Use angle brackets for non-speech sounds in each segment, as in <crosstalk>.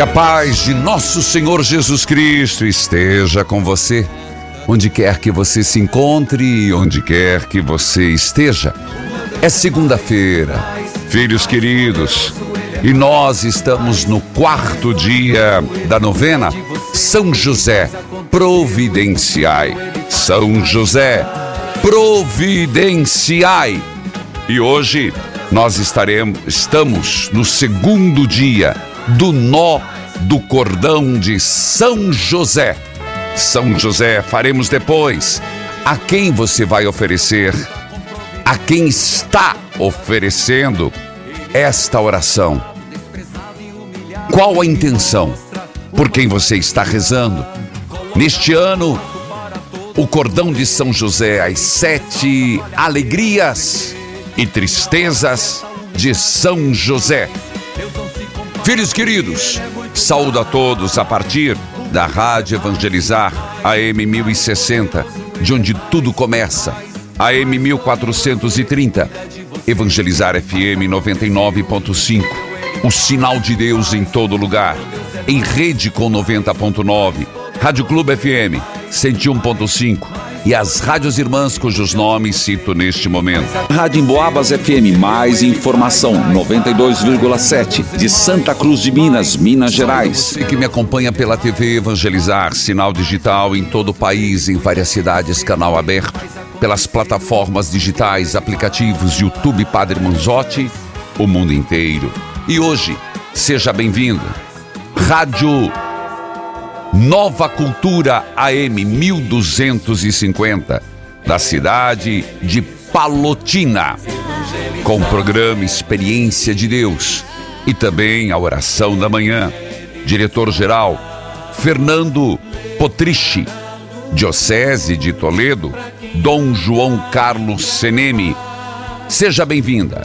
Que a paz de nosso Senhor Jesus Cristo esteja com você, onde quer que você se encontre, onde quer que você esteja. É segunda-feira, filhos queridos, e nós estamos no quarto dia da novena. São José, providenciai. São José, providenciai. E hoje nós estaremos, estamos no segundo dia do nó do cordão de São José. São José, faremos depois. A quem você vai oferecer? A quem está oferecendo esta oração? Qual a intenção? Por quem você está rezando? Neste ano, o cordão de São José, as sete alegrias e tristezas de São José. Filhos queridos, saúdo a todos a partir da Rádio Evangelizar AM 1060, de onde tudo começa. AM 1430, Evangelizar FM 99.5. O sinal de Deus em todo lugar. Em rede com 90.9. Rádio Clube FM 101.5 e as rádios irmãs cujos nomes cito neste momento. Rádio Emboabas FM, mais informação, 92,7, de Santa Cruz de Minas, Minas Gerais. Você que me acompanha pela TV Evangelizar, sinal digital em todo o país, em várias cidades, canal aberto, pelas plataformas digitais, aplicativos, YouTube Padre Manzotti, o mundo inteiro. E hoje, seja bem-vindo. Rádio Nova Cultura AM 1250, da cidade de Palotina, com o programa Experiência de Deus e também a oração da manhã. Diretor-geral Fernando Potrici, Diocese de Toledo, Dom João Carlos Seneme. Seja bem-vinda.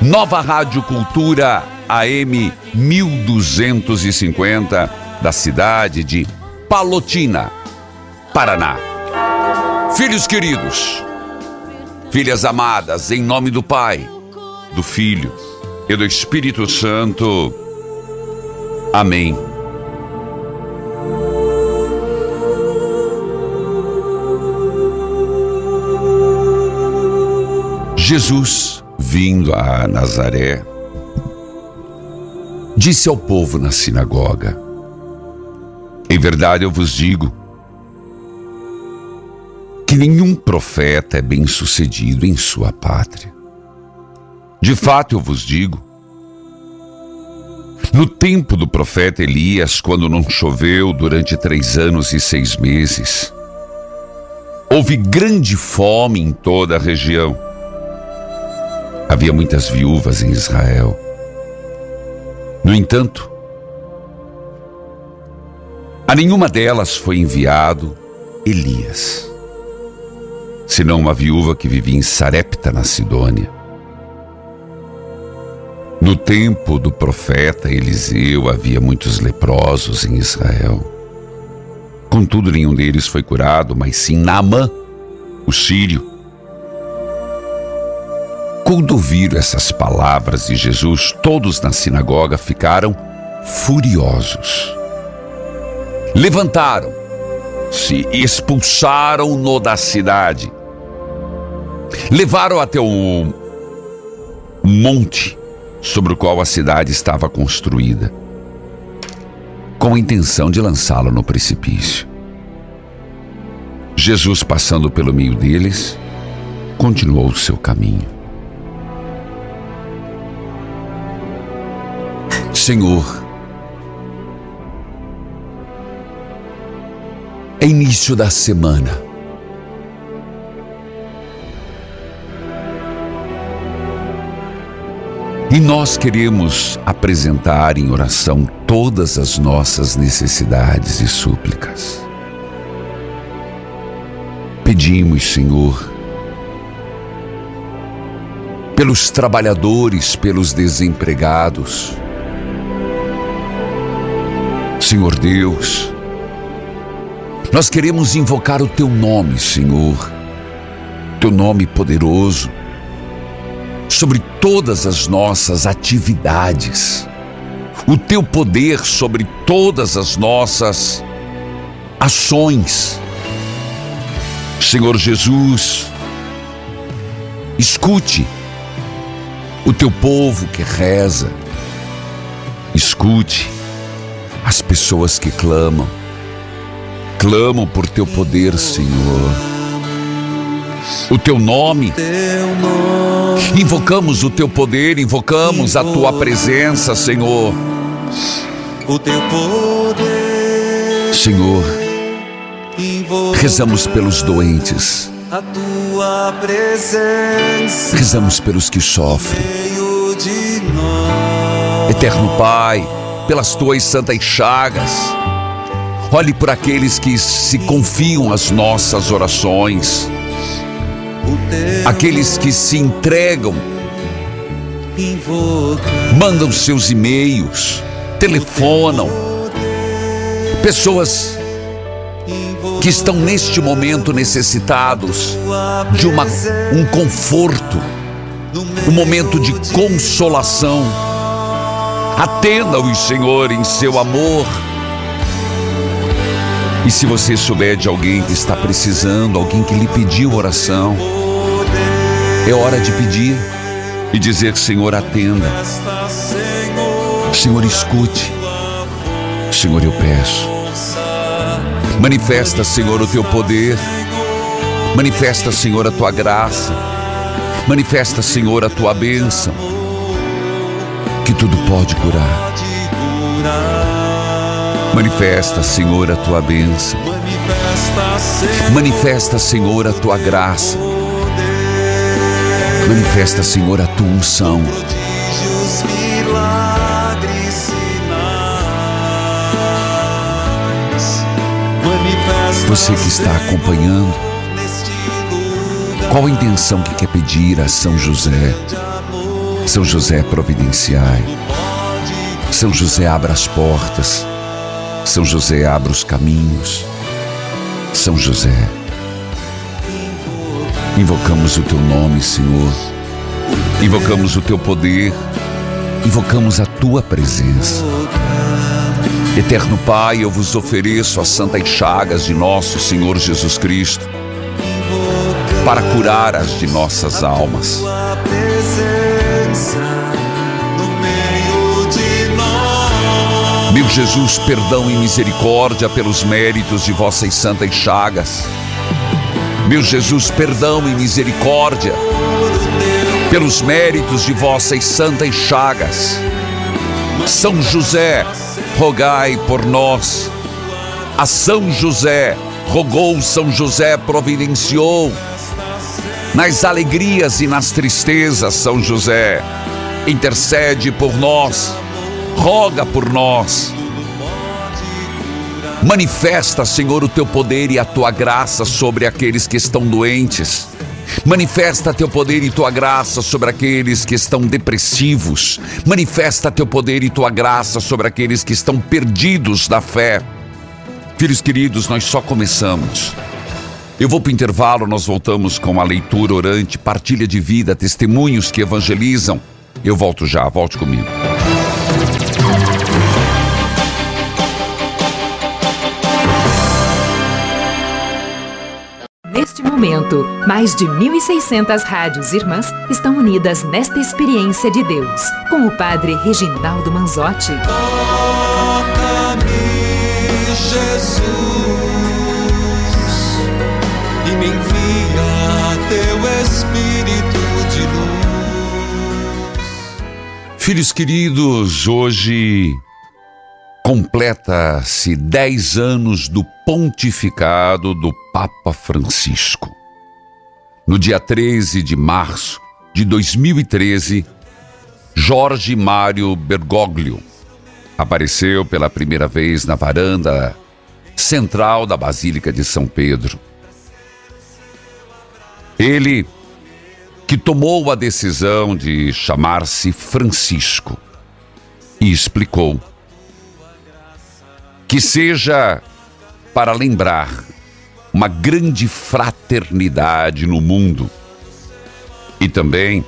Nova Rádio Cultura AM 1250 da cidade de Palotina, Paraná. Filhos queridos, filhas amadas, em nome do Pai, do Filho e do Espírito Santo. Amém. Jesus, vindo a Nazaré, disse ao povo na sinagoga: em verdade eu vos digo que nenhum profeta é bem-sucedido em sua pátria. De fato eu vos digo, no tempo do profeta Elias, quando não choveu durante três anos e seis meses, houve grande fome em toda a região. Havia muitas viúvas em Israel. No entanto, a nenhuma delas foi enviado Elias, senão uma viúva que vivia em Sarepta, na Sidônia. No tempo do profeta Eliseu havia muitos leprosos em Israel. Contudo, nenhum deles foi curado, mas sim Naamã, o sírio. Quando ouviram essas palavras de Jesus, todos na sinagoga ficaram furiosos levantaram-se e expulsaram-no da cidade. Levaram até um monte sobre o qual a cidade estava construída, com a intenção de lançá-lo no precipício. Jesus, passando pelo meio deles, continuou o seu caminho. Senhor, início da semana. E nós queremos apresentar em oração todas as nossas necessidades e súplicas. Pedimos, Senhor, pelos trabalhadores, pelos desempregados. Senhor Deus, nós queremos invocar o Teu nome, Senhor, Teu nome poderoso sobre todas as nossas atividades, o teu poder sobre todas as nossas ações. Senhor Jesus, escute o teu povo que reza, escute as pessoas que clamam, clamam por teu poder, Senhor o teu nome. Invocamos o teu poder, invocamos a tua presença, Senhor. O teu poder. Senhor, rezamos pelos doentes. A tua presença. Rezamos pelos que sofrem. Eterno Pai, pelas tuas santas chagas. Olhe por aqueles que se confiam às nossas orações aqueles que se entregam, mandam seus e-mails, telefonam, pessoas que estão neste momento necessitados de uma, um conforto, um momento de consolação. Atenda-os, Senhor, em seu amor. E se você souber de alguém que está precisando, alguém que lhe pediu oração, é hora de pedir e dizer: Senhor, atenda. Senhor, escute. Senhor, eu peço. Manifesta, Senhor, o teu poder. Manifesta, Senhor, a tua graça. Manifesta, Senhor, a tua bênção. Que tudo pode curar. Manifesta, Senhor, a tua bênção. Manifesta, Senhor, a tua graça. Manifesta, Senhor, a tua unção. Você que está acompanhando, qual a intenção que quer pedir a São José? São José providenciai. São José abra as portas. São José abra os caminhos. São José Invocamos o teu nome, Senhor. Invocamos o teu poder. Invocamos a tua presença. Eterno Pai, eu vos ofereço as santas chagas de nosso Senhor Jesus Cristo para curar as de nossas almas. Meu Jesus, perdão e misericórdia pelos méritos de vossas santas chagas meu Jesus, perdão e misericórdia pelos méritos de vossas santas chagas. São José, rogai por nós. A São José, rogou São José, providenciou. Nas alegrias e nas tristezas, São José, intercede por nós, roga por nós. Manifesta, Senhor, o teu poder e a tua graça sobre aqueles que estão doentes. Manifesta teu poder e tua graça sobre aqueles que estão depressivos. Manifesta teu poder e tua graça sobre aqueles que estão perdidos da fé. Filhos queridos, nós só começamos. Eu vou para o intervalo, nós voltamos com a leitura orante, partilha de vida, testemunhos que evangelizam. Eu volto já, volte comigo. Momento, mais de 1.600 rádios irmãs estão unidas nesta experiência de Deus, com o Padre Reginaldo Manzotti. Toca-me, Jesus, e me envia teu espírito de luz. Filhos queridos, hoje completa-se 10 anos do pontificado do Papa Francisco. No dia 13 de março de 2013, Jorge Mário Bergoglio apareceu pela primeira vez na varanda central da Basílica de São Pedro. Ele que tomou a decisão de chamar-se Francisco e explicou que seja para lembrar uma grande fraternidade no mundo e também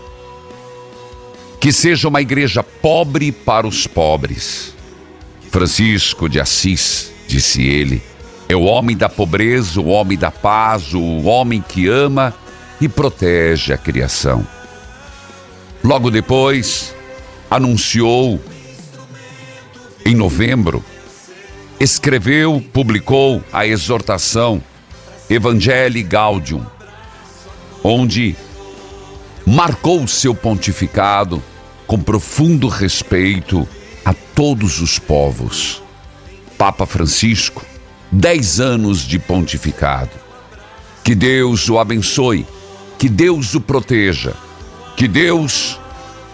que seja uma igreja pobre para os pobres. Francisco de Assis, disse ele, é o homem da pobreza, o homem da paz, o homem que ama e protege a criação. Logo depois, anunciou, em novembro, escreveu, publicou a exortação Evangelii Gaudium, onde marcou seu pontificado com profundo respeito a todos os povos. Papa Francisco, dez anos de pontificado. Que Deus o abençoe, que Deus o proteja, que Deus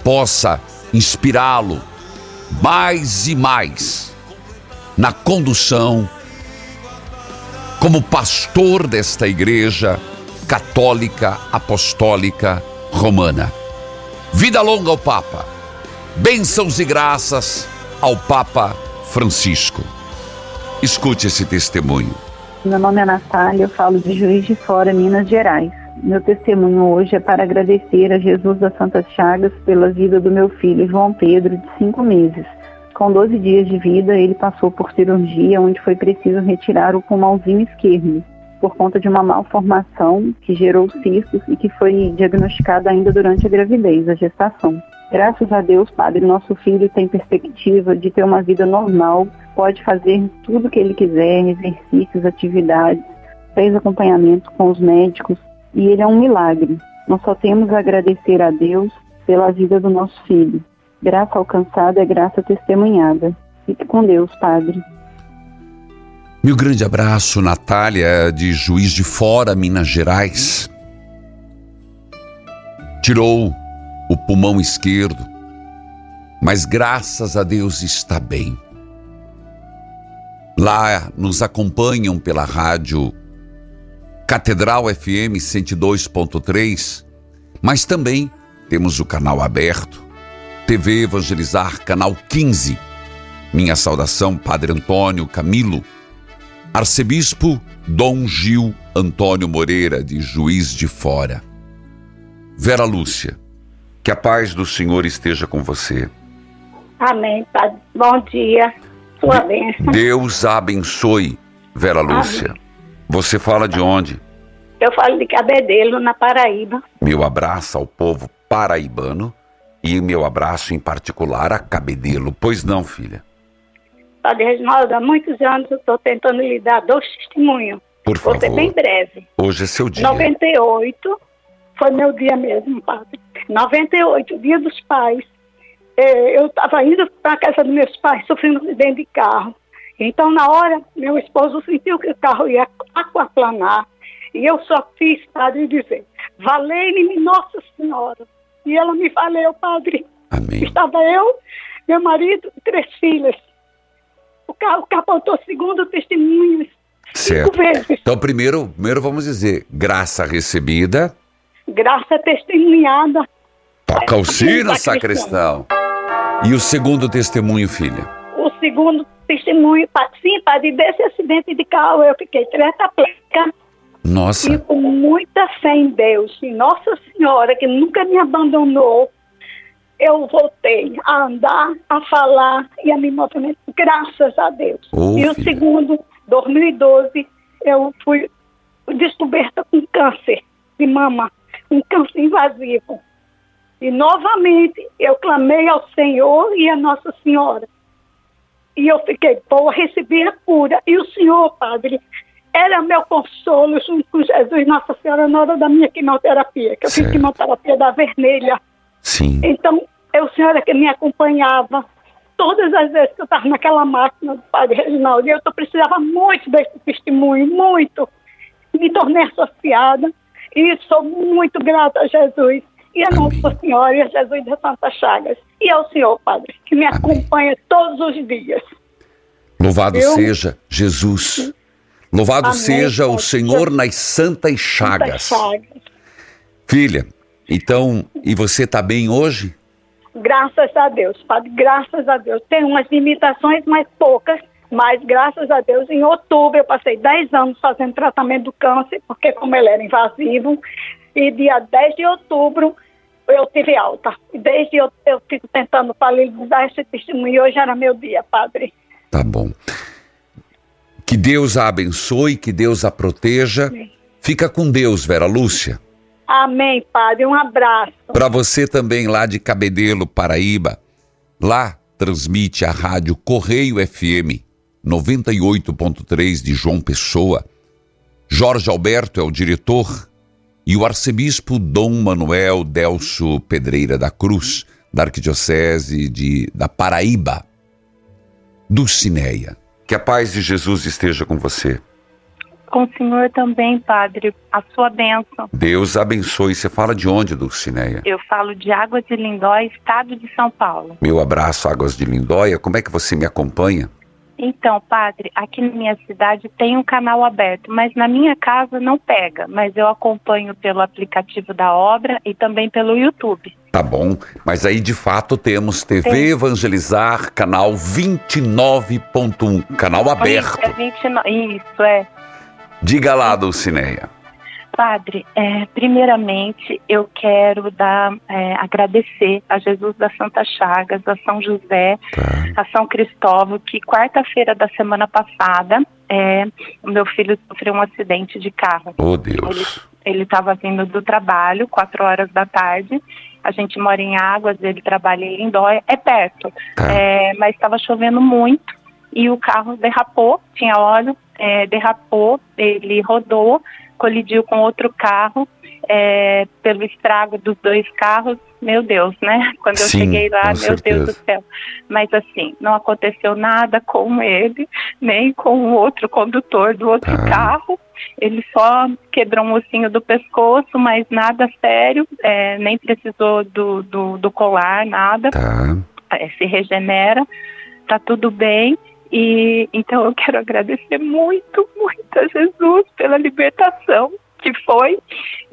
possa inspirá-lo mais e mais na condução como pastor desta igreja católica apostólica romana. Vida longa ao Papa. Bênçãos e graças ao Papa Francisco. Escute esse testemunho. Meu nome é Natália, eu falo de Juiz de Fora, Minas Gerais. Meu testemunho hoje é para agradecer a Jesus das Santas Chagas pela vida do meu filho João Pedro, de cinco meses. Com 12 dias de vida, ele passou por cirurgia, onde foi preciso retirar o pulmãozinho esquerdo por conta de uma malformação que gerou cistos e que foi diagnosticada ainda durante a gravidez, a gestação. Graças a Deus, Padre, nosso filho tem perspectiva de ter uma vida normal, pode fazer tudo o que ele quiser, exercícios, atividades, fez acompanhamento com os médicos e ele é um milagre. Nós só temos a agradecer a Deus pela vida do nosso filho. Graça alcançada é graça testemunhada. Fique com Deus, Padre. Meu grande abraço, Natália, de Juiz de Fora, Minas Gerais. Tirou o pulmão esquerdo, mas graças a Deus está bem. Lá nos acompanham pela rádio Catedral FM 102.3, mas também temos o canal aberto, TV Evangelizar, canal 15. Minha saudação, Padre Antônio Camilo Arcebispo Dom Gil Antônio Moreira, de Juiz de Fora. Vera Lúcia, que a paz do Senhor esteja com você. Amém, Padre. Bom dia. Sua bênção. Deus a abençoe, Vera Lúcia. Amém. Você fala de onde? Eu falo de Cabedelo, na Paraíba. Meu abraço ao povo paraibano e meu abraço em particular a Cabedelo. Pois não, filha? Padre Reginaldo, há muitos anos eu estou tentando lhe dar dois testemunhos. Por Vou ser favor. bem breve. Hoje é seu dia. 98 foi meu dia mesmo, Padre. 98, dia dos pais. Eh, eu estava indo para a casa dos meus pais, sofrendo um acidente de carro. Então, na hora, meu esposo sentiu que o carro ia aquaplanar. E eu só fiz, Padre, dizer, valei-me Nossa Senhora. E ela me valeu, Padre. Amém. Estava eu, meu marido e três filhas. O carro capotou segundo testemunhos Certo. Então, primeiro, primeiro vamos dizer, graça recebida, Graça testemunhada. toca o sino, Tá sacristão. E o segundo testemunho, filha? O segundo testemunho, sim, padre, desse acidente de carro eu fiquei tetraplégica e Nossa, com muita fé em Deus, em Nossa Senhora, que nunca me abandonou. Eu voltei a andar, a falar e a me movimentar, graças a Deus. Ô, e o filha. segundo, 2012, eu fui descoberta com câncer de mama, um câncer invasivo. E novamente eu clamei ao Senhor e a Nossa Senhora. E eu fiquei boa, recebi a cura. E o Senhor, Padre, era meu consolo junto com Jesus Nossa Senhora na hora da minha quimioterapia, que eu Certo. fiz quimioterapia da vermelha. Sim. Então, é o senhor que me acompanhava todas as vezes que eu estava naquela máquina do Padre Reginaldo. E eu precisava muito desse testemunho, muito. Me tornei associada e sou muito grata a Jesus e a Amém. Nossa Senhora e a Jesus da Santa Chagas. E ao Senhor, Padre, que me Amém. acompanha todos os dias. Louvado Eu- seja Jesus. Louvado Amém, seja o Pai. Senhor nas santas chagas. Filha, então, e você está bem hoje? Graças a Deus, Padre, graças a Deus. Tem umas limitações, mas poucas. Mas graças a Deus, em outubro eu passei 10 anos fazendo tratamento do câncer, porque como ele era invasivo, e dia 10 de outubro eu tive alta. E Desde eu, eu fico tentando dar esse testemunho e hoje era meu dia, Padre. Tá bom. Que Deus a abençoe, que Deus a proteja. Fica com Deus, Vera Lúcia. Amém, Padre. Um abraço. Para você também lá de Cabedelo, Paraíba. Lá transmite a rádio Correio FM 98.3 de João Pessoa. Jorge Alberto é o diretor e o arcebispo Dom Manuel Delso Pedreira da Cruz, da Arquidiocese de, da Paraíba, Dulcineia. Que a paz de Jesus esteja com você. Com o senhor também, padre, a sua bênção. Deus abençoe. Você fala de onde, Dulcineia? Eu falo de Águas de Lindóia, estado de São Paulo. Meu abraço, Águas de Lindóia. Como é que você me acompanha? Então, padre, aqui na minha cidade tem um canal aberto, mas na minha casa não pega. Mas eu acompanho pelo aplicativo da obra e também pelo YouTube. Tá bom, mas aí de fato temos TV Tem. Evangelizar, canal 29.1, canal aberto. Isso, é 29, isso é. Diga lá, Dulcineia. Padre, é, primeiramente eu quero dar, é, agradecer a Jesus da Santa Chagas, a São José, Tá. a São Cristóvão, que quarta-feira da semana passada, é, o meu filho sofreu um acidente de carro. Oh, Deus. Ele estava vindo do trabalho, quatro horas da tarde. A gente mora em Águas, ele trabalha em Lindóia, é perto. Tá. É, mas estava chovendo muito e o carro derrapou, tinha óleo, é, derrapou, ele rodou, colidiu com outro carro, é, pelo estrago dos dois carros, meu Deus, né? <laughs> Quando eu Sim, cheguei lá, meu Deus certeza. do céu. Mas assim, não aconteceu nada com ele, nem com o outro condutor do outro Tá. carro. Ele só quebrou um ossinho do pescoço, mas nada sério, é, nem precisou do, do, do colar, nada Tá. é, se regenera, tá tudo bem. E então eu quero agradecer muito, muito a Jesus pela libertação que foi.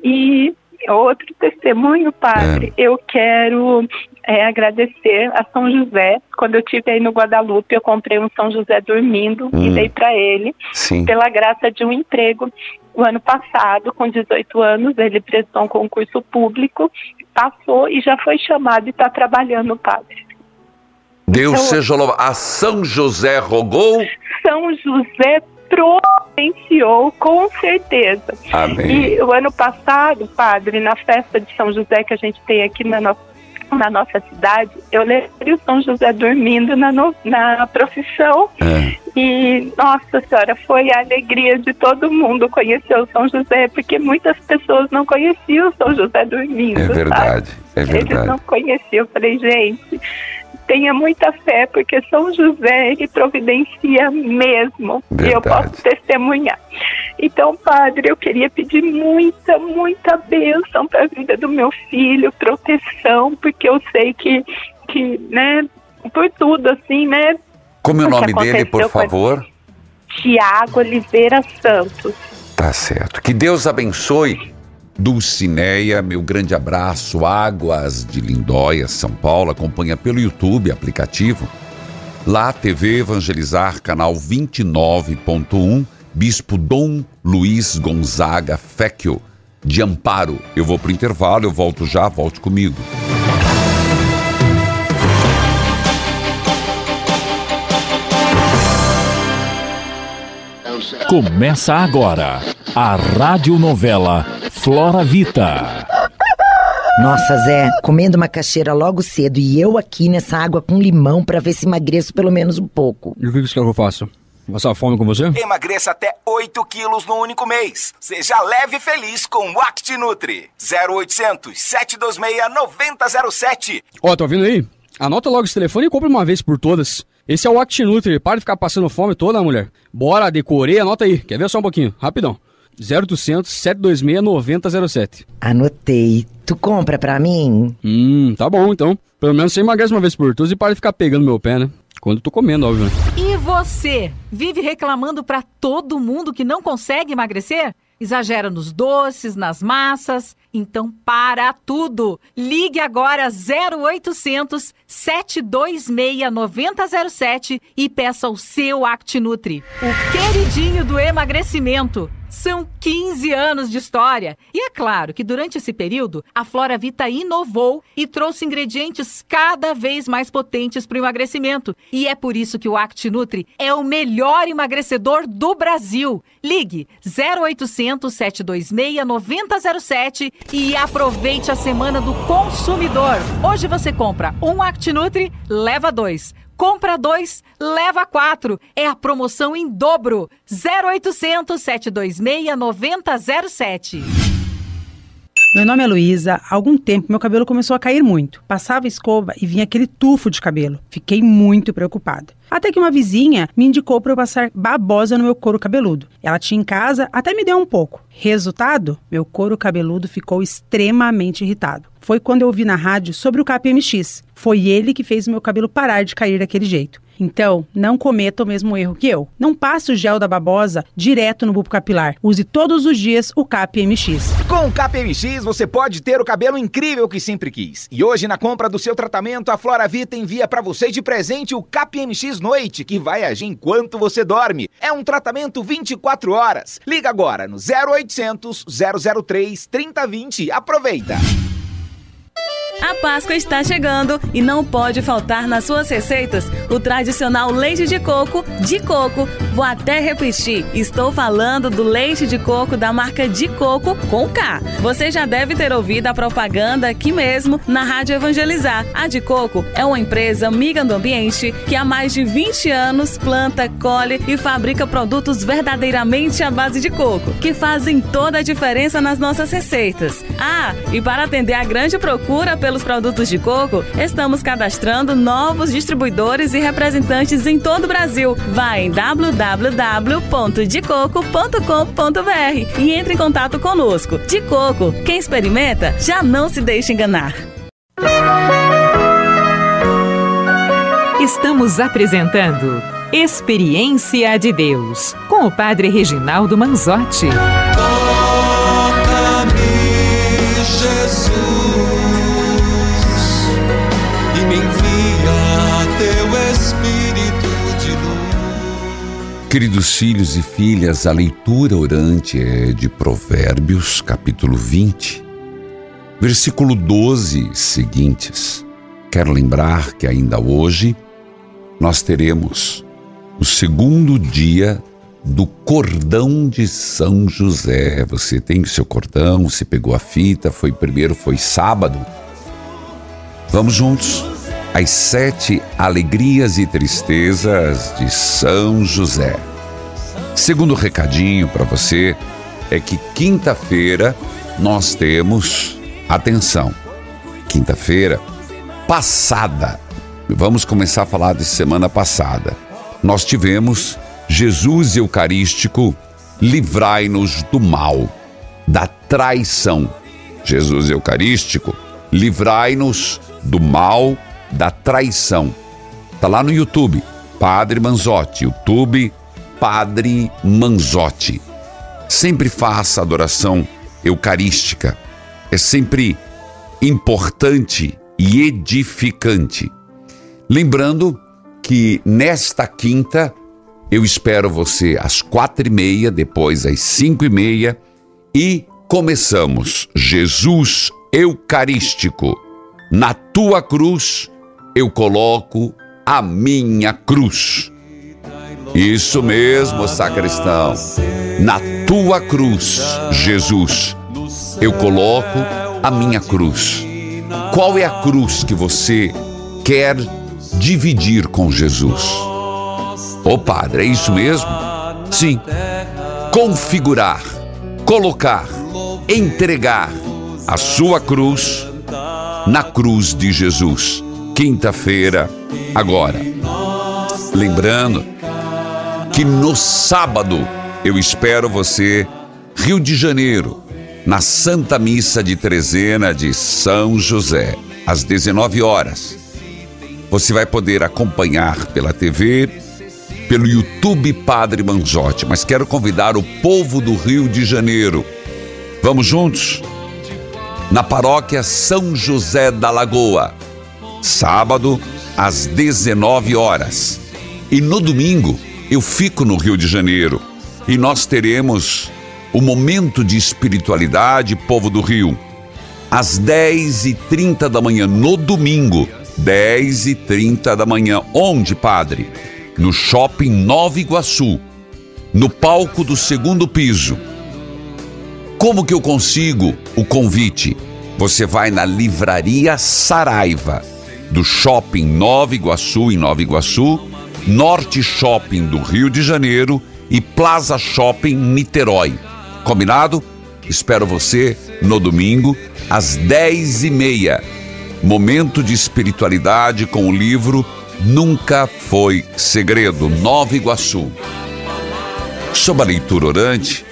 E outro testemunho, padre, eu quero é, agradecer a São José. Quando eu estive aí no Guadalupe, eu comprei um São José dormindo e Hum. dei para ele Sim. pela graça de um emprego. O ano passado, com 18 anos, ele prestou um concurso público, passou e já foi chamado e está trabalhando, padre. Deus Então- seja louvado. A São José rogou. São José providenciou, com certeza. Amém. E o ano passado, padre, na festa de São José que a gente tem aqui na, no- na nossa cidade, eu levei o São José dormindo na, no- na profissão É, e, nossa senhora, foi a alegria de todo mundo conhecer o São José, porque muitas pessoas não conheciam o São José dormindo. é sabe? verdade. É Eles não verdade. conheciam. Eu falei, gente, tenha muita fé, porque São José, ele providencia mesmo. E eu Verdade. posso testemunhar. Então, padre, eu queria pedir muita, muita bênção para a vida do meu filho, proteção, porque eu sei que, que né, por tudo, assim, né, Como é o nome dele, por favor? Tiago Oliveira Santos. Tá certo. Que Deus abençoe. Dulcineia, meu grande abraço. Águas de Lindóia, São Paulo. Acompanha pelo YouTube, aplicativo. Lá, TV Evangelizar, canal 29.1. Bispo Dom Luiz Gonzaga Fecchio, de Amparo. Eu vou pro intervalo, eu volto já, volte comigo. Começa agora a radionovela Flora Vita. Nossa, Zé, comendo macaxeira logo cedo e eu aqui nessa água com limão pra ver se emagreço pelo menos um pouco. E o que você quer que eu faça? Passar fome com você? Emagreça até 8 quilos no único mês. Seja leve e feliz com o ActiNutri. 0800 726 9007. Ó, tá ouvindo aí? Anota logo esse telefone e compra uma vez por todas. Esse é o ActiNutri. Para de ficar passando fome toda, mulher. Bora, decorei, anota aí. Quer ver só um pouquinho? Rapidão. 0800 726 9007. Anotei. Tu compra pra mim? Hum, tá bom então. Pelo menos você emagrece uma vez por todas e para de ficar pegando meu pé, né? Quando eu tô comendo, óbvio. né? E você? Vive reclamando pra todo mundo que não consegue emagrecer? Exagera nos doces, nas massas? Então para tudo! Ligue agora 0800 726 9007 e peça o seu ActiNutri, o queridinho do emagrecimento. São 15 anos de história. E é claro que durante esse período, a Flora Vita inovou e trouxe ingredientes cada vez mais potentes para o emagrecimento. E é por isso que o ActiNutri é o melhor emagrecedor do Brasil. Ligue 0800 726 9007 e aproveite a semana do consumidor. Hoje você compra um ActiNutri, leva dois. Compra dois, leva quatro. É a promoção em dobro. 0800 726 9007. Meu nome é Luísa. Há algum tempo meu cabelo começou a cair muito. Passava escova e vinha aquele tufo de cabelo. Fiquei muito preocupada. Até que uma vizinha me indicou para eu passar babosa no meu couro cabeludo. Ela tinha em casa, até me deu um pouco. Resultado? Meu couro cabeludo ficou extremamente irritado. Foi quando eu ouvi na rádio sobre o KPMX. Foi ele que fez o meu cabelo parar de cair daquele jeito. Então, não cometa o mesmo erro que eu. Não passe o gel da babosa direto no bulbo capilar. Use todos os dias o KPMX. Com o KPMX você pode ter o cabelo incrível que sempre quis. E hoje na compra do seu tratamento, a Flora Vita envia para você de presente o KPMX Noite, que vai agir enquanto você dorme. É um tratamento 24 horas. Liga agora no 0800 003 3020. Aproveita. A Páscoa está chegando e não pode faltar nas suas receitas o tradicional leite de coco de coco. Vou até repetir, estou falando do leite de coco da marca de coco com K. Você já deve ter ouvido a propaganda aqui mesmo na Rádio Evangelizar. A de Coco é uma empresa amiga do ambiente que há mais de 20 anos planta, colhe e fabrica produtos verdadeiramente à base de coco, que fazem toda a diferença nas nossas receitas. Ah, e para atender a grande procura pelos produtos de coco, estamos cadastrando novos distribuidores e representantes em todo o Brasil. Vá em www.decoco.com.br e entre em contato conosco. De Coco, quem experimenta já não se deixa enganar. Estamos apresentando Experiência de Deus com o Padre Reginaldo Manzotti. Queridos filhos e filhas, a leitura orante é de Provérbios, capítulo 20, versículo 12 seguintes. Quero lembrar que ainda hoje nós teremos o segundo dia do cordão de São José. Você tem o seu cordão, você pegou a fita, foi primeiro, foi sábado. Vamos juntos às sete alegrias e tristezas de São José. Segundo recadinho para você é que quinta-feira nós temos, atenção, quinta-feira passada, vamos começar a falar de semana passada. Nós tivemos Jesus Eucarístico, livrai-nos do mal, da traição. Jesus Eucarístico, livrai-nos do mal, da traição. Tá lá no YouTube, Padre Manzotti, YouTube Padre Manzotti. Sempre faça adoração eucarística. É sempre importante e edificante. Lembrando que nesta quinta eu espero você às quatro e meia, depois às cinco e meia e começamos Jesus Eucarístico. Na tua cruz eu coloco a minha cruz. Isso mesmo, sacristão. Na tua cruz, Jesus, eu coloco a minha cruz. Qual é a cruz que você quer dividir com Jesus? Ô padre, é isso mesmo? Sim. Configurar, colocar, entregar a sua cruz na cruz de Jesus. Quinta-feira, agora. Lembrando que no sábado eu espero você, Rio de Janeiro, na Santa Missa de Trezena de São José, às 19 horas. Você vai poder acompanhar pela TV, pelo YouTube Padre Manzotti, mas quero convidar o povo do Rio de Janeiro. Vamos juntos? Na paróquia São José da Lagoa, sábado às 19 horas. E no domingo eu fico no Rio de Janeiro e nós teremos o momento de espiritualidade, povo do Rio, às 10h30 da manhã, no domingo, 10h30 da manhã. Onde, padre? No Shopping Nova Iguaçu, no palco do segundo piso. Como que eu consigo o convite? Você vai na Livraria Saraiva, do Shopping Nova Iguaçu, em Nova Iguaçu, Norte Shopping do Rio de Janeiro e Plaza Shopping Niterói. Combinado? Espero você no domingo, às 10 e meia. Momento de espiritualidade com o livro Nunca Foi Segredo, Nova Iguaçu. Sobre a leitura orante,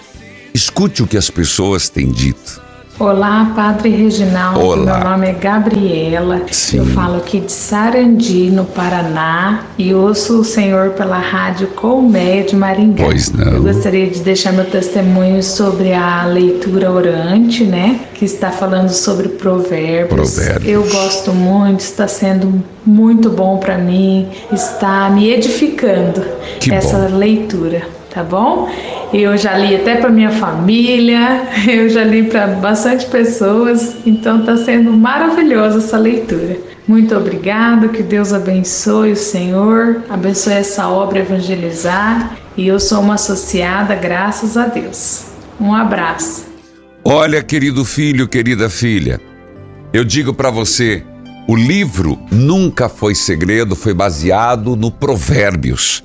escute o que as pessoas têm dito. Olá, Padre Reginaldo. Olá. Meu nome é Gabriela. Sim. Eu falo aqui de Sarandi, no Paraná, e ouço o Senhor pela rádio Colmeia de Maringá. Pois não. Eu gostaria de deixar meu testemunho sobre a leitura orante, né? Que está falando sobre provérbios. Provérbios. Eu gosto muito, está sendo muito bom para mim, está me edificando Que essa leitura, tá bom? Eu já li até para minha família, <laughs> eu já li para bastante pessoas, então está sendo maravilhosa essa leitura. Muito obrigado, que Deus abençoe o Senhor, abençoe essa obra evangelizar e eu sou uma associada, graças a Deus. Um abraço. Olha, querido filho, querida filha, eu digo para você, o livro Nunca Foi Segredo foi baseado no Provérbios.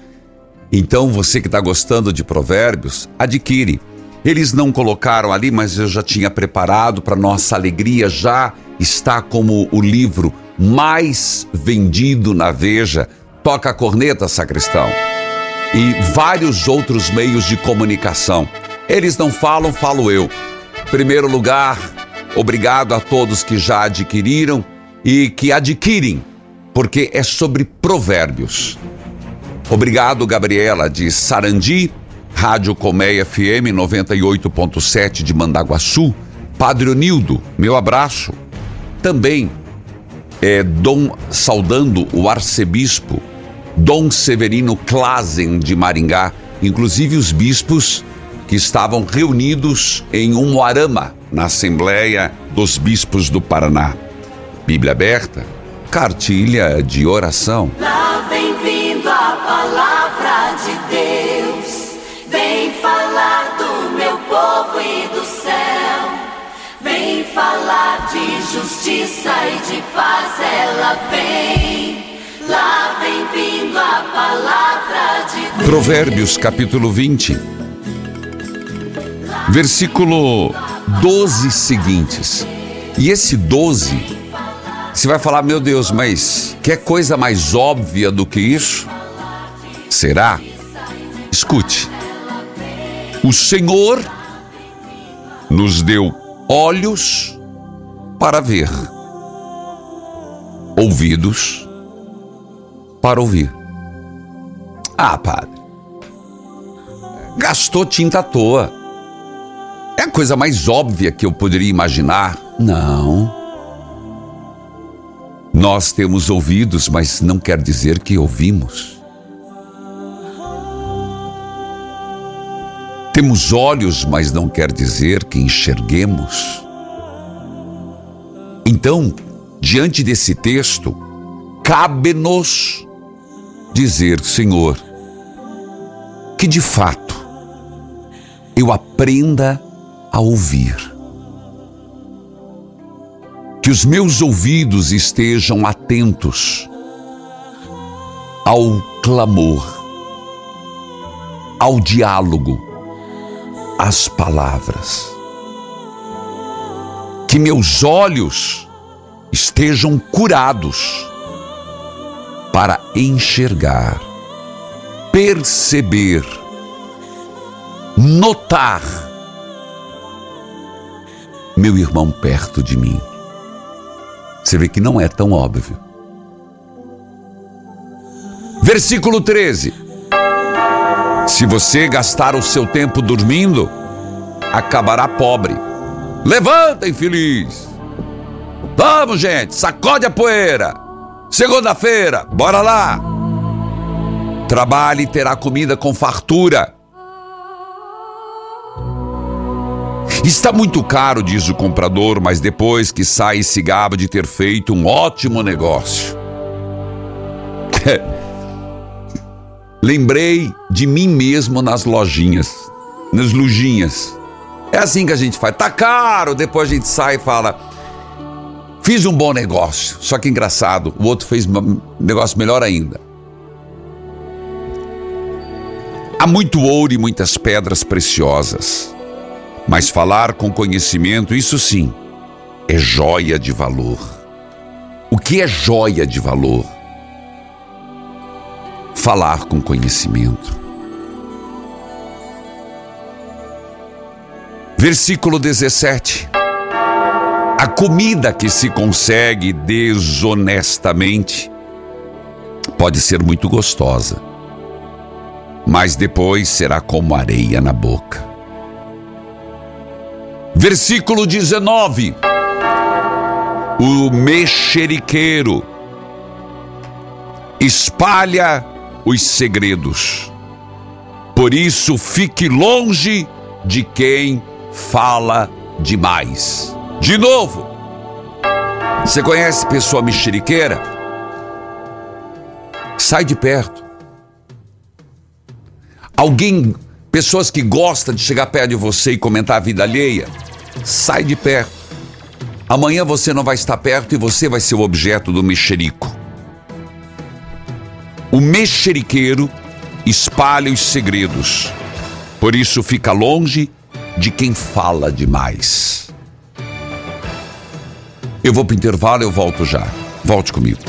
Então, você que está gostando de Provérbios, adquire. Eles não colocaram ali, mas eu já tinha preparado para nossa alegria, já está como o livro mais vendido na Veja. Toca a corneta, sacristão. E vários outros meios de comunicação. Eles não falam, falo eu. Primeiro lugar, obrigado a todos que já adquiriram e que adquirem, porque é sobre provérbios. Obrigado, Gabriela, de Sarandi, Rádio Colmeia FM 98.7 de Mandaguaçu. Padre Onildo, meu abraço. Também é Dom saudando o arcebispo Dom Severino Klazen de Maringá, inclusive os bispos que estavam reunidos em Umuarama, na Assembleia dos Bispos do Paraná. Bíblia aberta, cartilha de oração. Lá vem vindo a palavra de Deus, vem falar do meu povo e do céu, vem falar de justiça e de paz, ela vem. Lá vem vindo a palavra de Deus. Provérbios capítulo 20, versículo 12 seguintes. E esse 12, você vai falar, meu Deus, mas quer coisa mais óbvia do que isso? Será? Escute. O Senhor nos deu olhos para ver, ouvidos para ouvir. Ah, padre. Gastou tinta à toa. É a coisa mais óbvia que eu poderia imaginar. Não. Nós temos ouvidos, mas não quer dizer que ouvimos. Temos olhos, mas não quer dizer que enxerguemos. Então, diante desse texto, cabe-nos dizer, Senhor, que de fato eu aprenda a ouvir. Que os meus ouvidos estejam atentos ao clamor, ao diálogo, às palavras. Que meus olhos estejam curados para enxergar, perceber, notar meu irmão perto de mim. Você vê que não é tão óbvio. Versículo 13. Se você gastar o seu tempo dormindo, acabará pobre. Levanta, infeliz. Vamos, gente, sacode a poeira. Segunda-feira, bora lá! Trabalhe e terá comida com fartura. Está muito caro, diz o comprador, mas depois que sai se gaba de ter feito um ótimo negócio. <laughs> Lembrei de mim mesmo nas lojinhas, nas lujinhas. É assim que a gente faz. Tá caro, depois a gente sai e fala: Fiz um bom negócio, só que engraçado, o outro fez um negócio melhor ainda. Há muito ouro e muitas pedras preciosas, mas falar com conhecimento, isso sim, é joia de valor. O que é joia de valor? Falar com conhecimento. Versículo 17. A comida que se consegue desonestamente pode ser muito gostosa, mas depois será como areia na boca. Versículo 19. O mexeriqueiro espalha os segredos. Por isso, fique longe de quem fala demais. De novo. Você conhece pessoa mexeriqueira? Sai de perto. Alguém, pessoas que gostam de chegar perto de você e comentar a vida alheia, sai de perto. Amanhã você não vai estar perto e você vai ser o objeto do mexerico. O mexeriqueiro espalha os segredos. Por isso fica longe de quem fala demais. Eu vou para o intervalo, eu volto já. Volte comigo.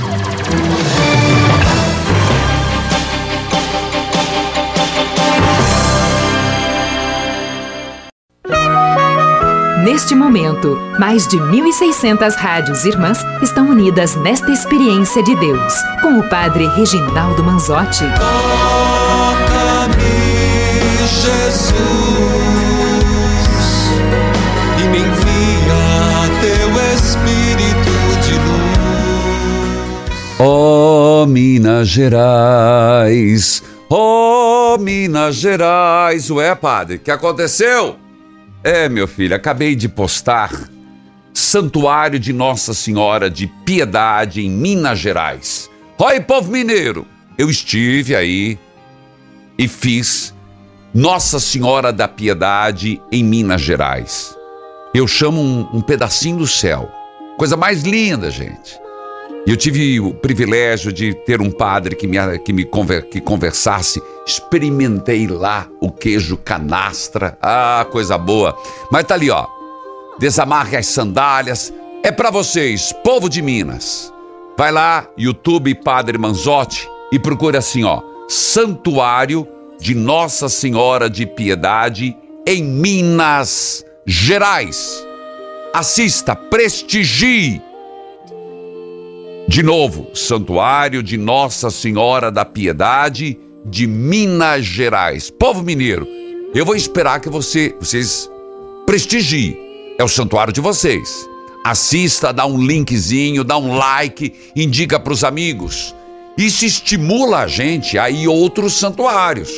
Neste momento, mais de 1.600 rádios irmãs estão unidas nesta experiência de Deus, com o Padre Reginaldo Manzotti. Toca-me, Jesus, e me envia teu Espírito de luz. Oh, Minas Gerais, oh, Minas Gerais. Ué, padre, o que aconteceu? É, meu filho, acabei de postar Santuário de Nossa Senhora de Piedade em Minas Gerais. Oi, povo mineiro! Eu estive aí e fiz Nossa Senhora da Piedade em Minas Gerais. Eu chamo um, um pedacinho do céu. Coisa mais linda, gente. E eu tive o privilégio de ter um padre que me, que me conver, que conversasse. Experimentei lá o queijo canastra. Ah, coisa boa. Mas tá ali, ó. Desamarre as sandálias. É para vocês, povo de Minas. Vai lá, YouTube Padre Manzotti e procure assim, ó. Santuário de Nossa Senhora de Piedade em Minas Gerais. Assista, prestigie de novo, Santuário de Nossa Senhora da Piedade de Minas Gerais. Povo mineiro, eu vou esperar que você, vocês prestigiem. É o santuário de vocês. Assista, dá um linkzinho, dá um like, indica para os amigos. Isso estimula a gente a ir outros santuários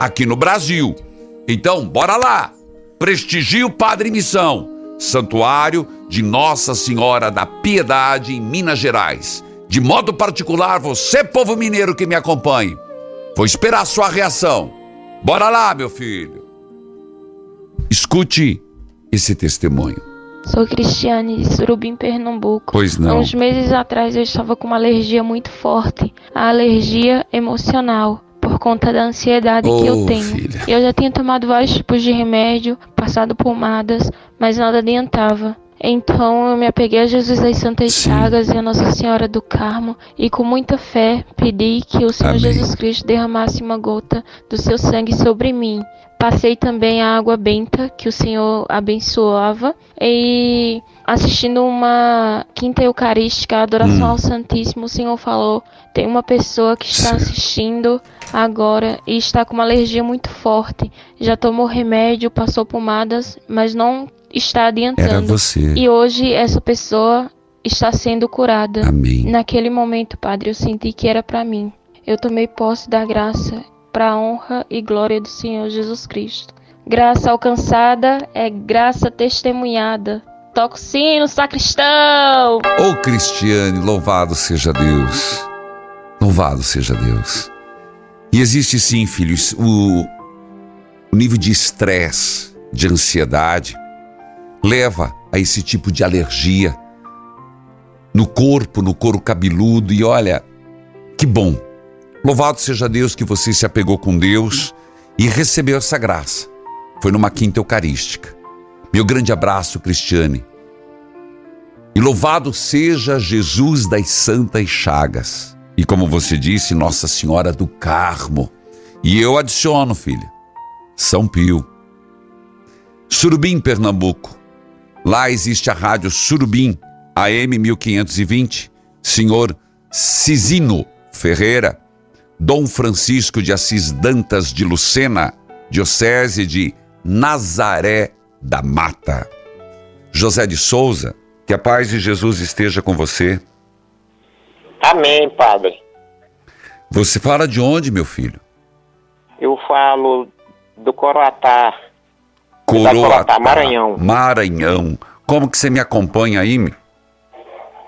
aqui no Brasil. Então, bora lá. Prestigie o Padre Missão. Santuário de Nossa Senhora da Piedade em Minas Gerais. De modo particular, você, povo mineiro que me acompanhe, vou esperar a sua reação. Bora lá, meu filho. Escute esse testemunho. Sou Cristiane de Surubim, Pernambuco. Pois não. Há uns meses atrás eu estava com uma alergia muito forte, a alergia emocional, por conta da ansiedade que eu Oh, tenho. filha. Eu já tinha tomado vários tipos de remédio, passado pomadas, mas nada adiantava. Então eu me apeguei a Jesus das Santas Chagas e a Nossa Senhora do Carmo e com muita fé pedi que o Senhor Amém. Jesus Cristo derramasse uma gota do seu sangue sobre mim. Passei também a água benta que o Senhor abençoava e assistindo uma quinta eucarística, a adoração Hum. ao Santíssimo, o Senhor falou: tem uma pessoa que está assistindo agora e está com uma alergia muito forte. Já tomou remédio, passou pomadas, mas não está adiantando. Era você. E hoje essa pessoa está sendo curada. Amém. Naquele momento, Padre, eu senti que era para mim. Eu tomei posse da graça para a honra e glória do Senhor Jesus Cristo. Graça alcançada é graça testemunhada. Toca o sino, sacristão! Ô Cristiane, louvado seja Deus. Louvado seja Deus. E existe sim, filhos, o, o nível de estresse, de ansiedade, leva a esse tipo de alergia no corpo, no couro cabeludo. E olha, que bom. Louvado seja Deus que você se apegou com Deus e recebeu essa graça. Foi numa quinta eucarística. Meu grande abraço, Cristiane. E louvado seja Jesus das Santas Chagas. E como você disse, Nossa Senhora do Carmo. E eu adiciono, filha, São Pio. Surubim, Pernambuco. Lá existe a rádio Surubim, AM 1520. Senhor Cisino Ferreira. Dom Francisco de Assis Dantas de Lucena, Diocese de Nazaré da Mata. José de Souza, que a paz de Jesus esteja com você. Amém, padre. Você fala de onde, meu filho? Eu falo do Coroatá. Coroatá, Maranhão. Maranhão. Como que você me acompanha aí? meu?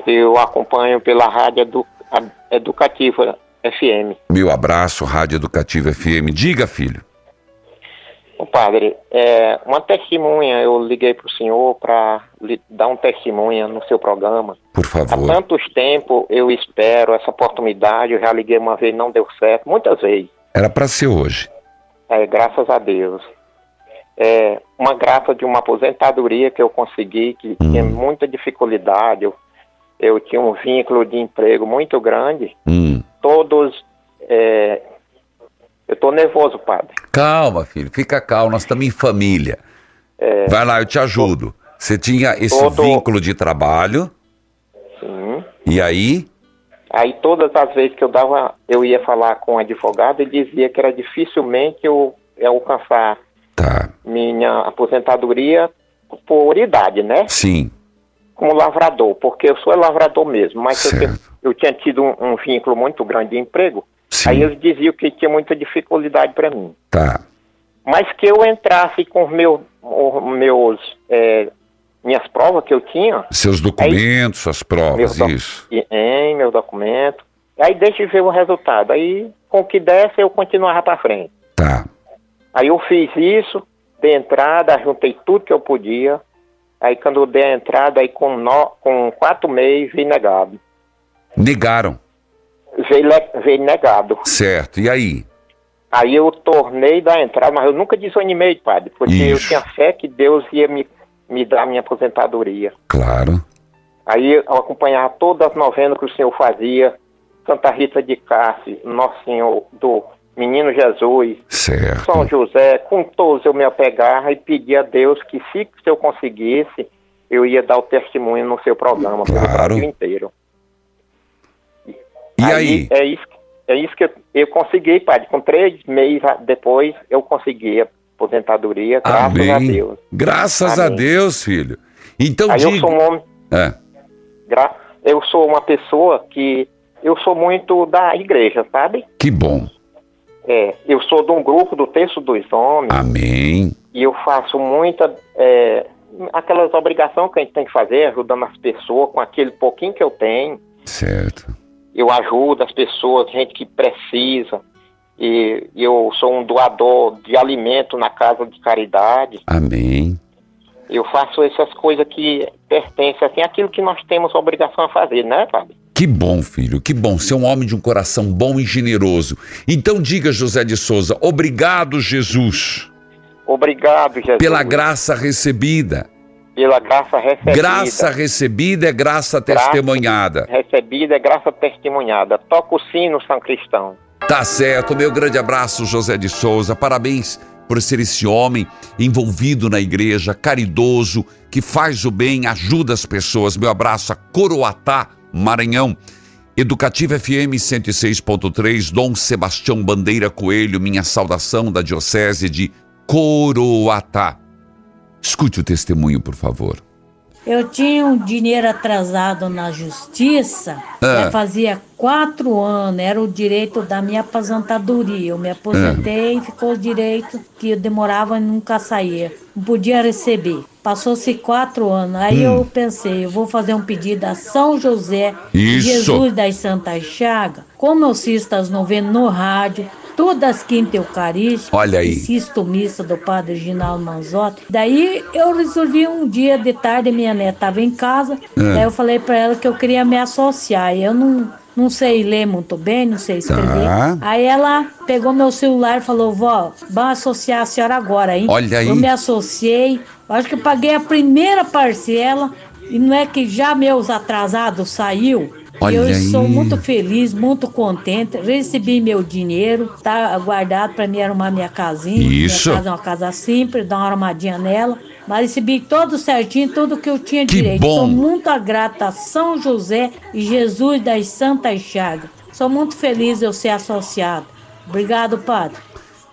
Eu acompanho pela rádio edu Educativa FM. Meu abraço, Rádio Educativa FM. Diga, filho. Ô, padre, é, uma testemunha, eu liguei para o senhor para dar um testemunha no seu programa. Por Há favor. tantos tempos eu espero essa oportunidade, eu já liguei uma vez, não deu certo, muitas vezes. Era para ser hoje. É, graças a Deus. É, uma graça de uma aposentadoria que eu consegui, que tinha muita dificuldade. Eu, eu tinha um vínculo de emprego muito grande. Hum. Todos. é, eu estou nervoso, padre. Calma, filho. Fica calmo. Nós estamos em família. É, Vai lá, eu te ajudo. Você tinha esse Todo- vínculo de trabalho. sim. E aí? Aí todas as vezes que eu dava, eu ia falar com o advogado, ele dizia que era dificilmente eu, eu alcançar Tá. minha aposentadoria por idade, né? Sim. como lavrador, porque eu sou lavrador mesmo, mas eu, eu tinha tido um, um vínculo muito grande de emprego, aí eles diziam que tinha muita dificuldade para mim. Tá. Mas que eu entrasse com os meu, os meus, é, minhas provas que eu tinha, Seus documentos, suas provas, isso. em meu documento, aí deixa eu ver o resultado. Aí, com o que desse, eu continuava para frente. Tá. Aí eu fiz isso, dei entrada, juntei tudo que eu podia. Aí quando eu dei a entrada, aí com, no, com quatro meses, negado. Negaram. Veio, veio negado. Certo. E aí? Aí eu tornei da entrada, mas eu nunca desanimei, padre, porque eu tinha fé que Deus ia me, me dar minha aposentadoria. Claro. Aí eu acompanhava todas as novenas que o senhor fazia, Santa Rita de Cássia, Nosso Senhor do Menino Jesus, Certo. São José, com todos eu me apegava e pedia a Deus que se, se eu conseguisse, eu ia dar o testemunho no seu programa pelo Brasil inteiro. E aí? É isso, é isso que eu, eu consegui, padre. Com três meses a- depois, eu consegui a aposentadoria, graças Amém. a Deus. Graças a Amém. Deus, filho. Então Aí eu diga. sou um homem, É. gra- eu sou uma pessoa que eu sou muito da igreja, sabe? Que bom. É, eu sou de um grupo do Terço dos Homens Amém. e eu faço muita é, aquelas obrigações que a gente tem que fazer, ajudando as pessoas com aquele pouquinho que eu tenho. Certo. Eu ajudo as pessoas, gente que precisa. E eu sou um doador de alimento na casa de caridade. Amém. Eu faço essas coisas que pertencem assim àquilo que nós temos obrigação a fazer, né, Fábio? Que bom, filho, que bom. Ser um homem de um coração bom e generoso. Então diga, José de Souza, obrigado, Jesus. Obrigado, Jesus. Pela graça recebida. Pela graça recebida. Graça recebida é graça, Graça testemunhada. Recebida é graça testemunhada. Toca o sino, São Cristão. Tá certo, meu grande abraço, José de Souza. Parabéns por ser esse homem envolvido na igreja, caridoso, que faz o bem, ajuda as pessoas. Meu abraço a Coroatá, Maranhão. Educativa FM 106.3, Dom Sebastião Bandeira Coelho, minha saudação da Diocese de Coroatá. Escute o testemunho, por favor. Eu tinha um dinheiro atrasado na justiça, Ah. fazia quatro anos, era o direito da minha aposentadoria. Eu me aposentei e ficou o direito que eu demorava e nunca saía. Não podia receber. Passou-se quatro anos. Aí Hum. eu pensei, eu vou fazer um pedido a São José, Isso. Jesus das Santas Chagas. Como eu assisto as novenas no rádio, todas as quintas eucarísticas. Olha aí. Assisto missa do padre Ginaldo Manzotti. Daí eu resolvi um dia de tarde, minha neta estava em casa. É. Daí eu falei para ela que eu queria me associar. E eu não, não sei ler muito bem, não sei escrever. Tá. Aí ela pegou meu celular e falou: Vó, vamos associar a senhora agora, hein? Olha aí. Eu me associei. Eu acho que eu paguei a primeira parcela. E não é que já meus atrasados saiu. Olha eu aí. sou muito feliz, muito contente. Recebi meu dinheiro, tá guardado para mim arrumar minha casinha. Isso. Minha casa é uma casa simples, dar uma arrumadinha nela. Mas recebi tudo certinho, tudo que eu tinha Que direito. bom. Sou muito grata a São José e Jesus das Santas Chagas. Sou muito feliz de eu ser associado. Obrigado, padre.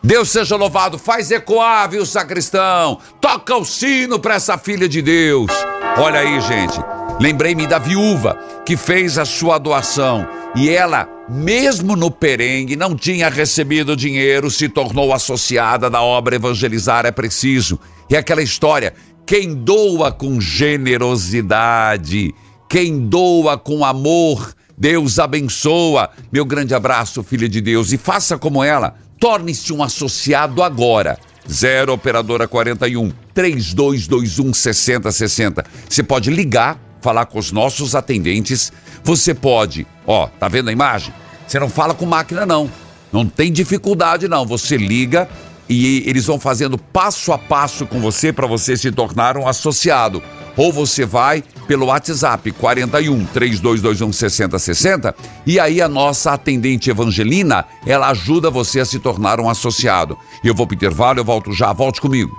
Deus seja louvado, faz ecoar, viu, sacristão? Toca o sino para essa filha de Deus. Olha aí, gente. Lembrei-me da viúva que fez a sua doação e ela, mesmo no perengue, não tinha recebido dinheiro, se tornou associada da obra Evangelizar é Preciso. E aquela história: quem doa com generosidade, quem doa com amor, Deus abençoa. Meu grande abraço, filha de Deus, e faça como ela. Torne-se um associado agora. 0 operadora 41 3221 6060. Você pode ligar, falar com os nossos atendentes. Você pode, ó, tá vendo a imagem? Você não fala com máquina não. Não tem dificuldade não. Você liga e eles vão fazendo passo a passo com você para você se tornar um associado. Ou você vai pelo WhatsApp 41 3221 6060 e aí a nossa atendente Evangelina, ela ajuda você a se tornar um associado. Eu vou pro intervalo, eu volto já, volte comigo.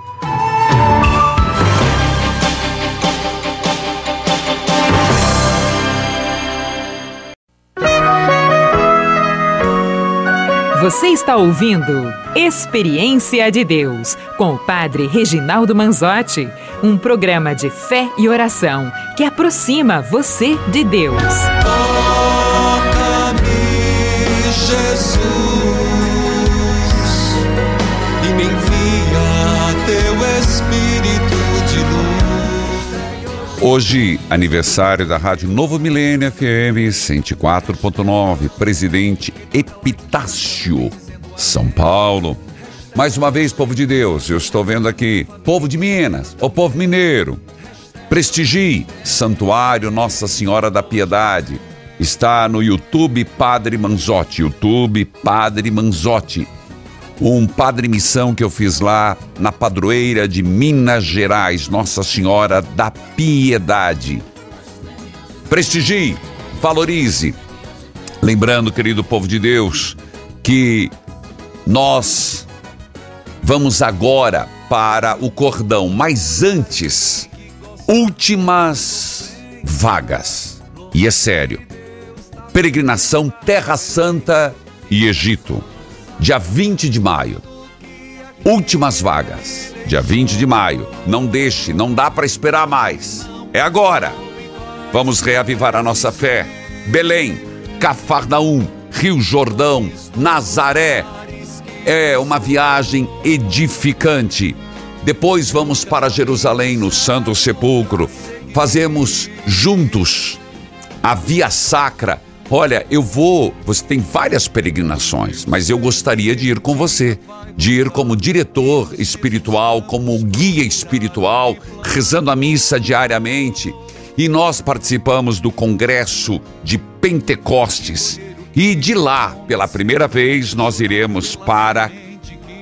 Você está ouvindo Experiência de Deus com o Padre Reginaldo Manzotti, um programa de fé e oração que aproxima você de Deus. Toca-me, Jesus, e me envia teu Espírito de luz. Hoje, aniversário da Rádio Novo Milênio FM 104.9, Presidente Epitácio, São Paulo. Mais uma vez, povo de Deus, eu estou vendo aqui, povo de Minas, o povo mineiro. Prestigie Santuário Nossa Senhora da Piedade. Está no YouTube Padre Manzotti, YouTube Padre Manzotti. Um padre missão que eu fiz lá na padroeira de Minas Gerais, Nossa Senhora da Piedade. Prestigie, valorize. Lembrando, querido povo de Deus, que nós vamos agora para o cordão, mas antes, últimas vagas. E é sério. Peregrinação Terra Santa e Egito dia 20 de maio. Últimas vagas, dia 20 de maio. Não deixe, não dá para esperar mais. É agora. Vamos reavivar a nossa fé. Belém, Cafarnaum, Rio Jordão, Nazaré. É uma viagem edificante. Depois vamos para Jerusalém, no Santo Sepulcro. Fazemos juntos a Via Sacra. Olha, eu vou. Você tem várias peregrinações, mas eu gostaria de ir com você. De ir como diretor espiritual, como guia espiritual, rezando a missa diariamente. e nós participamos do Congresso de Pentecostes. E de lá, pela primeira vez, nós iremos para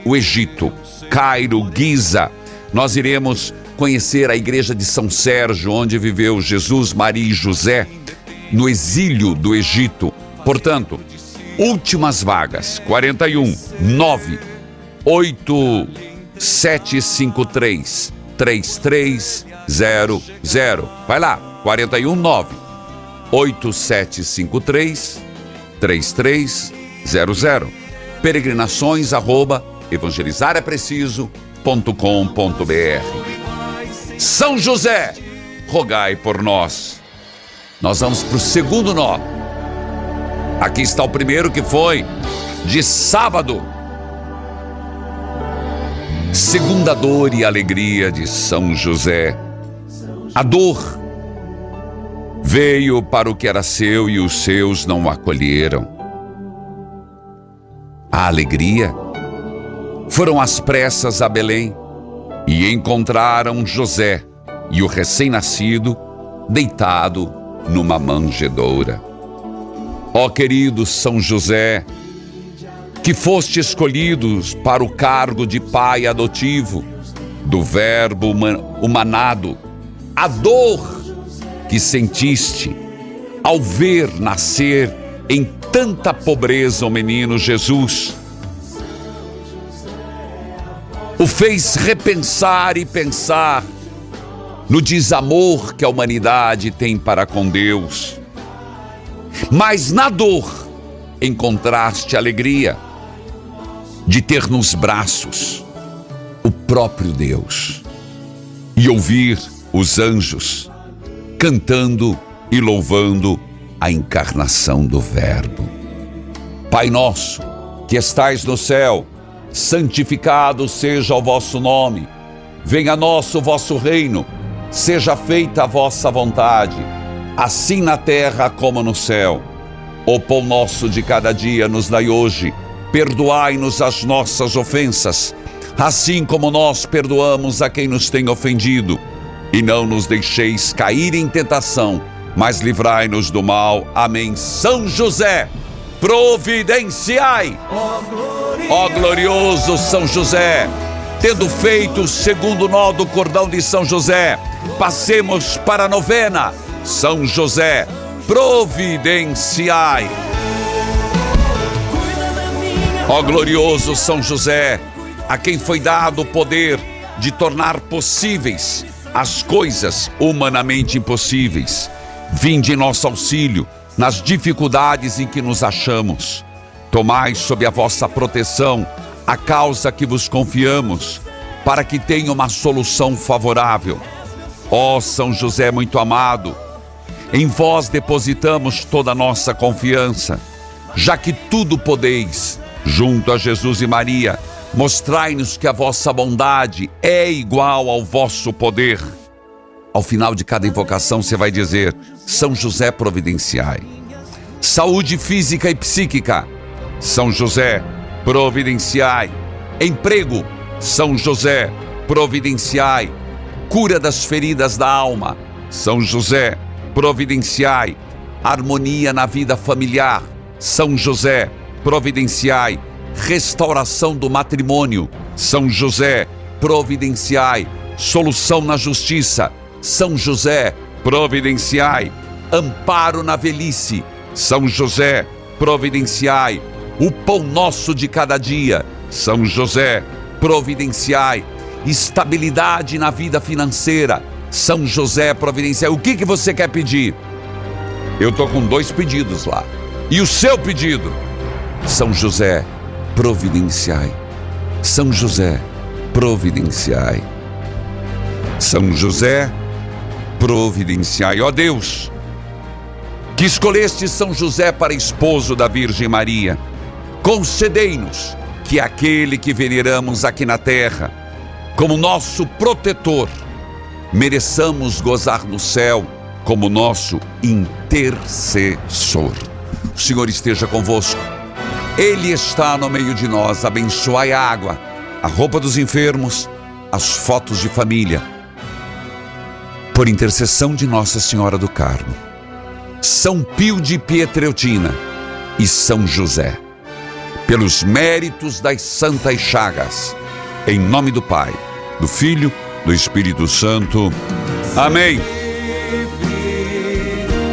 o Egito, Cairo, Giza. Nós iremos conhecer a igreja de São Sérgio, onde viveu Jesus, Maria e José, no exílio do Egito. Portanto, últimas vagas: 41 9 8 753 3300. Vai lá, 41 9 8753 3300. Peregrinações arroba evangelizarepreciso.com.br. São José, rogai por nós. Nós vamos para o segundo nó. Aqui está o primeiro que foi de sábado. Segunda dor e alegria de São José. A dor veio para o que era seu e os seus não o acolheram. A alegria foram às pressas a Belém e encontraram José e o recém-nascido deitado numa manjedoura. Ó querido São José, que foste escolhidos para o cargo de pai adotivo do Verbo humanado, a dor que sentiste ao ver nascer em tanta pobreza o menino Jesus, o fez repensar e pensar no desamor que a humanidade tem para com Deus. Mas na dor encontraste alegria de ter nos braços o próprio Deus e ouvir os anjos cantando e louvando a encarnação do Verbo. Pai nosso, que estais no céu, santificado seja o vosso nome. Venha a nós o vosso reino Seja feita a vossa vontade, assim na terra como no céu. O pão nosso de cada dia nos dai hoje. Perdoai-nos as nossas ofensas, assim como nós perdoamos a quem nos tem ofendido. E não nos deixeis cair em tentação, mas livrai-nos do mal. Amém. São José, providenciai. Ó glorioso São José, tendo feito o segundo nó do cordão de São José, Passemos para a novena. São José, providenciai. Ó glorioso São José, a quem foi dado o poder de tornar possíveis as coisas humanamente impossíveis. Vinde em nosso auxílio nas dificuldades em que nos achamos. Tomai sob a vossa proteção a causa que vos confiamos, para que tenha uma solução favorável Ó São José muito amado, em vós depositamos toda a nossa confiança, já que tudo podeis, junto a Jesus e Maria, mostrai-nos que a vossa bondade é igual ao vosso poder. Ao final de cada invocação você vai dizer: São José providenciai. Saúde física e psíquica, São José providenciai. Emprego, São José providenciai cura das feridas da alma. São José, providenciai harmonia na vida familiar. São José, providenciai restauração do matrimônio. São José, providenciai solução na justiça. São José, providenciai amparo na velhice. São José, providenciai o pão nosso de cada dia. São José, providenciai estabilidade na vida financeira. São José Providencial. O que, que você quer pedir? Eu tô com dois pedidos lá. E o seu pedido? São José, providenciai. São José, providenciai. São José, providenciai. Ó Deus, que escolheste São José para esposo da Virgem Maria, concedei-nos que aquele que veneramos aqui na terra, como nosso protetor, mereçamos gozar no céu como nosso intercessor. O Senhor esteja convosco. Ele está no meio de nós. Abençoai a água, a roupa dos enfermos, as fotos de família. por intercessão de Nossa Senhora do Carmo, São Pio de Pietreutina e São José, pelos méritos das Santas Chagas, em nome do Pai, do Filho, do Espírito Santo. Amém.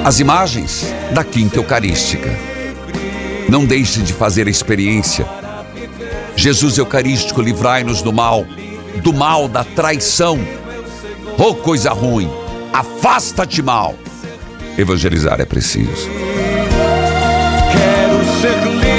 As imagens da Quinta Eucarística. Não deixe de fazer a experiência. Jesus Eucarístico, livrai-nos do mal, do mal da traição. Oh, coisa ruim, afasta-te mal. Evangelizar é preciso. Quero ser livre.